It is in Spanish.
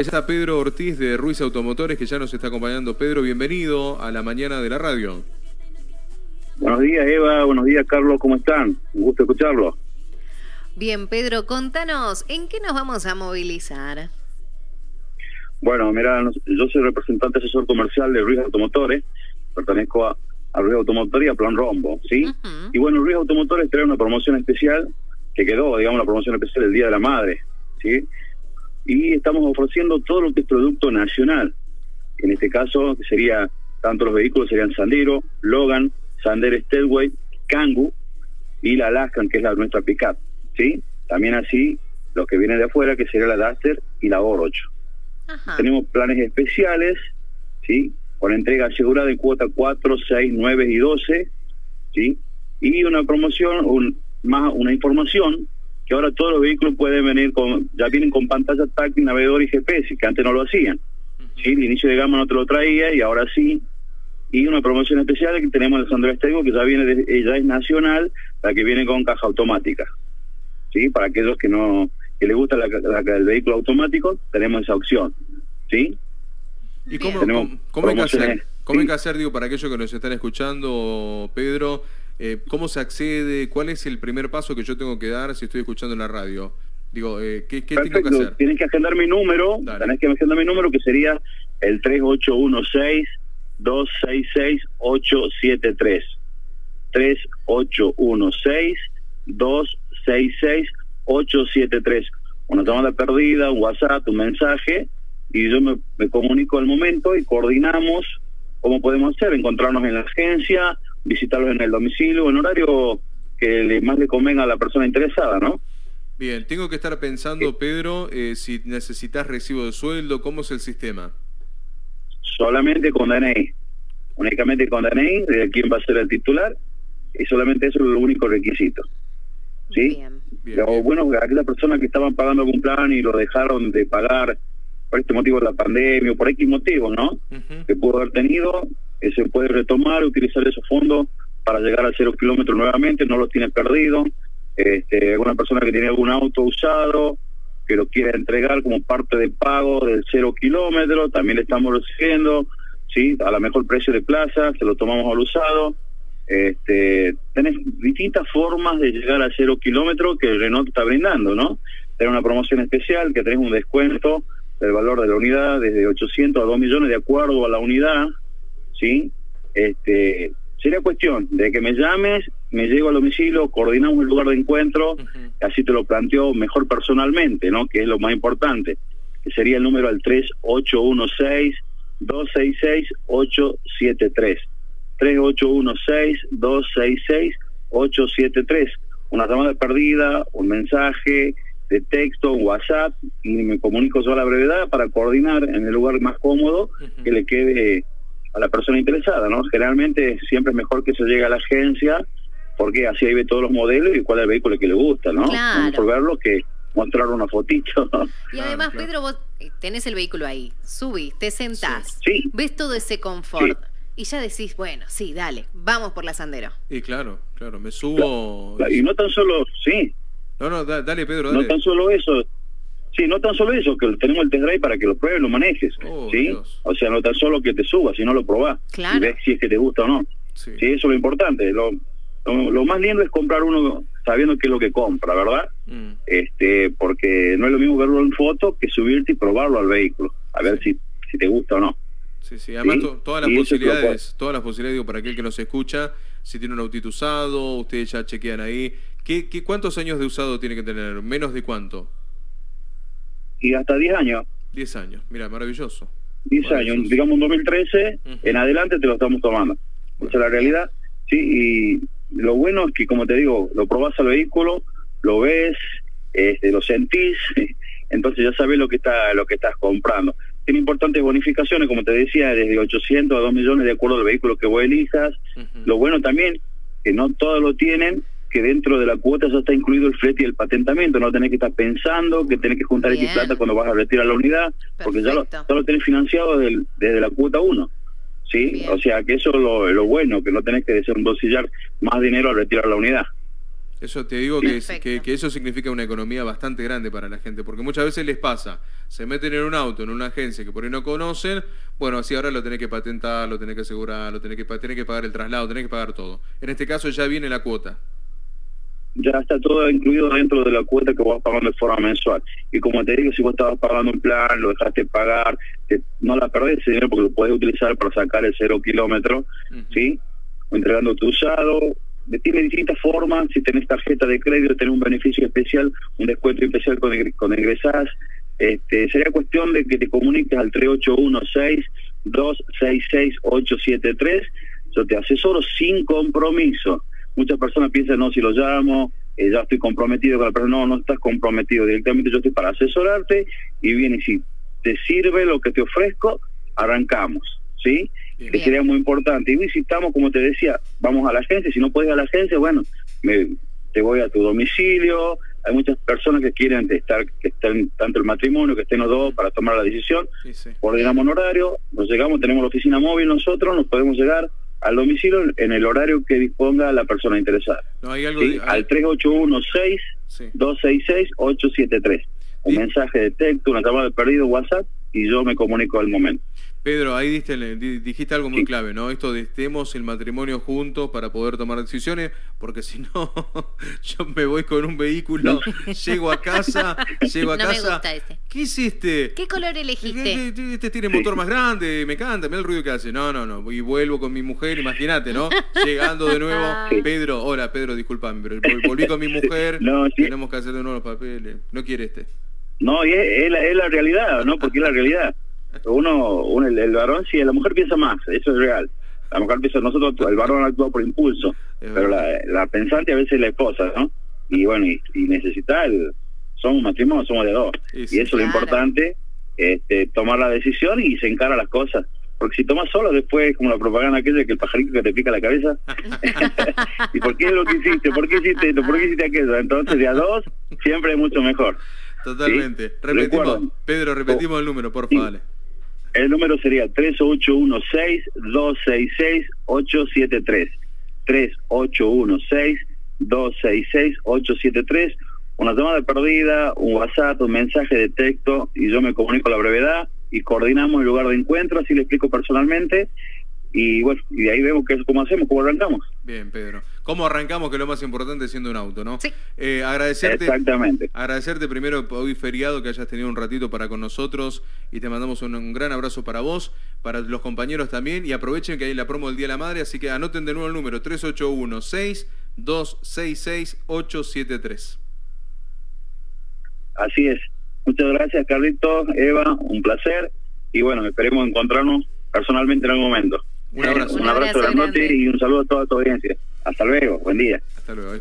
Está Pedro Ortiz de Ruiz Automotores que ya nos está acompañando. Pedro, bienvenido a la mañana de la radio. Buenos días, Eva. Buenos días, Carlos. ¿Cómo están? Un gusto escucharlo. Bien, Pedro, contanos, ¿en qué nos vamos a movilizar? Bueno, mira, yo soy representante asesor comercial de Ruiz Automotores. Pertenezco a, Ruiz Automotores y a Plan Rombo, ¿sí? Y bueno, Ruiz Automotores trae una promoción especial que quedó, digamos, la promoción especial el Día de la Madre, ¿sí? Y estamos ofreciendo todo lo que es producto nacional. En este caso, que sería tanto los vehículos serían Sandero, Logan, Sander Stelway, Kangoo y la Alaskan, que es la nuestra pickup, ¿sí? También así los que vienen de afuera, que sería la Duster y la Orocho. Tenemos planes especiales, ¿sí? Con entrega asegurada en cuota 4, 6, 9 y 12, ¿sí? Y una promoción, un, más una información que ahora todos los vehículos pueden venir con, ya vienen con pantalla táctil, navegador y GPS, que antes no lo hacían. ¿sí? El inicio de gama no te lo traía y ahora sí. Y una promoción especial que tenemos el Sandro Estego, que ya viene de, ya es nacional, la que viene con caja automática. ¿Sí? Para aquellos que no que les gusta la, el vehículo automático, tenemos esa opción. ¿Sí? ¿Y cómo, cómo, hay que hacer? ¿Cómo hay que hacer, digo, para aquellos que nos están escuchando, Pedro? Eh, ¿Cómo se accede? ¿Cuál es el primer paso que yo tengo que dar si estoy escuchando en la radio? Digo, eh, ¿qué, qué tengo que hacer? Tienes que agendar mi número, tenés que agendar mi número que sería el 3816-266-873. 3816-266-873. Una llamada perdida, un WhatsApp, un mensaje, y yo me, me comunico al momento y coordinamos cómo podemos hacer, encontrarnos en la agencia, visitarlos en el domicilio, en horario que más le convenga a la persona interesada, ¿no? Bien, tengo que estar pensando, Pedro, eh, si necesitas recibo de sueldo, ¿cómo es el sistema? Solamente con DNI, únicamente con DNI, de quién va a ser el titular, y solamente eso es el único requisito. ¿Sí? Bien. Pero bueno, aquella persona que estaban pagando algún plan y lo dejaron de pagar por este motivo de la pandemia o por X motivo, ¿no? Que pudo haber tenido, eh, se puede retomar, utilizar esos fondos para llegar a cero kilómetros nuevamente, no los tiene perdido. Este, alguna persona que tiene algún auto usado, que lo quiere entregar como parte de pago del cero kilómetro, también le estamos recibiendo, ¿sí? A la mejor precio de plaza, se lo tomamos al usado. Este, tenés distintas formas de llegar a cero kilómetros que Renault está brindando, ¿no? Tenés una promoción especial, que tenés un descuento del valor de la unidad desde 800 a 2 millones de acuerdo a la unidad, ¿sí? Este, sería cuestión de que me llames, me llego al domicilio, coordinamos el lugar de encuentro, así te lo planteo mejor personalmente, ¿no? Que es lo más importante, que sería el número al 3816-266-873. 3816-266-873. Una llamada perdida, un mensaje de texto, un WhatsApp, y me comunico yo a la brevedad para coordinar en el lugar más cómodo que le quede a la persona interesada, ¿no? Generalmente siempre es mejor que se llegue a la agencia porque así ahí ve todos los modelos y cuál es el vehículo que le gusta, ¿no? Claro. Por verlo que mostrar una fotito. Y además, Pedro, vos eh, tenés el vehículo ahí, subís, te sentás, sí. ves todo ese confort y ya decís, bueno, sí, dale, vamos por la Sandero. Y claro, claro, me subo... Y no tan solo, sí. No, no, dale, Pedro, dale. No tan solo eso, Sí, no tan solo eso, que tenemos el test drive para que lo pruebes, lo manejes, oh, ¿sí? O sea, no tan solo que te subas, sino lo probás claro. y ves si es que te gusta o no. Sí, eso es lo importante. Lo, lo, más lindo es comprar uno sabiendo qué es lo que compra, ¿verdad? Mm. Este, porque no es lo mismo verlo en foto que subirte y probarlo al vehículo, a ver si, si te gusta o no. Sí, sí, además todas las posibilidades, todas las posibilidades, digo, para aquel que nos escucha, si tiene un autito usado, ustedes ya chequean ahí, ¿qué, qué, ¿cuántos años de usado tiene que tener? ¿Menos de cuánto? Y hasta 10 años. 10 años, mira, maravilloso. 10 años, digamos en 2013, en adelante te lo estamos tomando. Esa es la realidad. Sí, y lo bueno es que, como te digo, lo probás al vehículo, lo ves, este, lo sentís, entonces ya sabes lo que está lo que estás comprando. Tiene importantes bonificaciones, como te decía, desde 800 a 2 millones de acuerdo al vehículo que vos elijas. Lo bueno también, que no todos lo tienen, que dentro de la cuota ya está incluido el flete y el patentamiento, no tenés que estar pensando que tenés que juntar X plata cuando vas a retirar la unidad, porque ya lo, ya lo tenés financiado desde, la cuota 1. ¿sí? O sea que eso es lo, lo, bueno, que no tenés que desembolsillar más dinero al retirar la unidad. Eso te digo que, que, eso significa una economía bastante grande para la gente, porque muchas veces les pasa, se meten en un auto, en una agencia que por ahí no conocen, bueno, así ahora lo tenés que patentar, lo tenés que asegurar, lo tenés que, tenés que pagar el traslado, tenés que pagar todo. En este caso ya viene la cuota. Ya está todo incluido dentro de la cuota que vas pagando de forma mensual. Y como te digo, si vos estabas pagando un plan, lo dejaste pagar, no la perdés ese dinero porque lo puedes utilizar para sacar el cero kilómetro, ¿sí? O entregando tu usado, tiene distintas formas, si tenés tarjeta de crédito, tenés un beneficio especial, un descuento especial con ingresás. Este, sería cuestión de que te comuniques al 3816-266-873. Yo te asesoro sin compromiso. Muchas personas piensan, no, si lo llamo, eh, ya estoy comprometido con la persona. No, no estás comprometido. Directamente yo estoy para asesorarte y bien, y si te sirve lo que te ofrezco, arrancamos. ¿Sí? que sería muy importante. Y visitamos, como te decía, vamos a la agencia, si no puedes ir a la agencia, bueno, me, te voy a tu domicilio, hay muchas personas que quieren estar, que estén tanto el matrimonio, que estén los dos para tomar la decisión, coordinamos un horario, nos llegamos, tenemos la oficina móvil nosotros, nos podemos llegar al domicilio en el horario que disponga la persona interesada. No, hay algo Al 3816-266-873. Un mensaje de texto, una llamada de perdido, WhatsApp, y yo me comunico al momento. Pedro, ahí dijiste algo muy clave, ¿no? Esto de estemos el matrimonio juntos para poder tomar decisiones, porque si no, yo me voy con un vehículo, llego a casa, llego a no casa. Me gusta este. ¿Qué hiciste? ¿Qué color elegiste? Este tiene motor más grande, me canta, mira el ruido que hace. No, no, no. Y vuelvo con mi mujer, imagínate, ¿no? Llegando de nuevo. Pedro, hola, Pedro, disculpame, pero volví con mi mujer, tenemos que hacer de nuevo los papeles. No quiere este. No, y es, la, es la realidad, ¿no? Porque es la realidad uno, uno el, varón sí, la mujer piensa más, eso es real. La mujer piensa, nosotros, el varón actúa por impulso, pero la, pensante a veces es la esposa, ¿no? Y bueno, y, necesita el, somos un matrimonio, somos de dos. Y, eso es lo importante, este, tomar la decisión y se encara las cosas. Porque si tomas solo, después, como la propaganda aquella, que el pajarito que te pica la cabeza, ¿y por qué es lo que hiciste? ¿Por qué hiciste esto? ¿Por qué hiciste aquello? Entonces, de a dos, siempre es mucho mejor. Totalmente. Repetimos, Pedro, repetimos el número, por favor. El número sería 3816-266-873. 3816-266-873. Una llamada perdida, un WhatsApp, un mensaje de texto y yo me comunico la brevedad y coordinamos el lugar de encuentro, así le explico personalmente y bueno, y de ahí vemos que, cómo hacemos, cómo arrancamos. Bien, Pedro. ¿Cómo arrancamos? Que es lo más importante siendo un auto, ¿no? Sí. Eh, agradecerte, Exactamente. Agradecerte primero hoy feriado que hayas tenido un ratito para con nosotros y te mandamos un, gran abrazo para vos, para los compañeros también y aprovechen que hay la promo del Día de la Madre, así que anoten de nuevo el número 381-6266-873. Así es. Muchas gracias, Carlito, Eva, un placer y bueno, esperemos encontrarnos personalmente en algún momento. Un abrazo. Un abrazo, grande y un saludo a toda tu audiencia. Hasta luego, buen día. Hasta luego.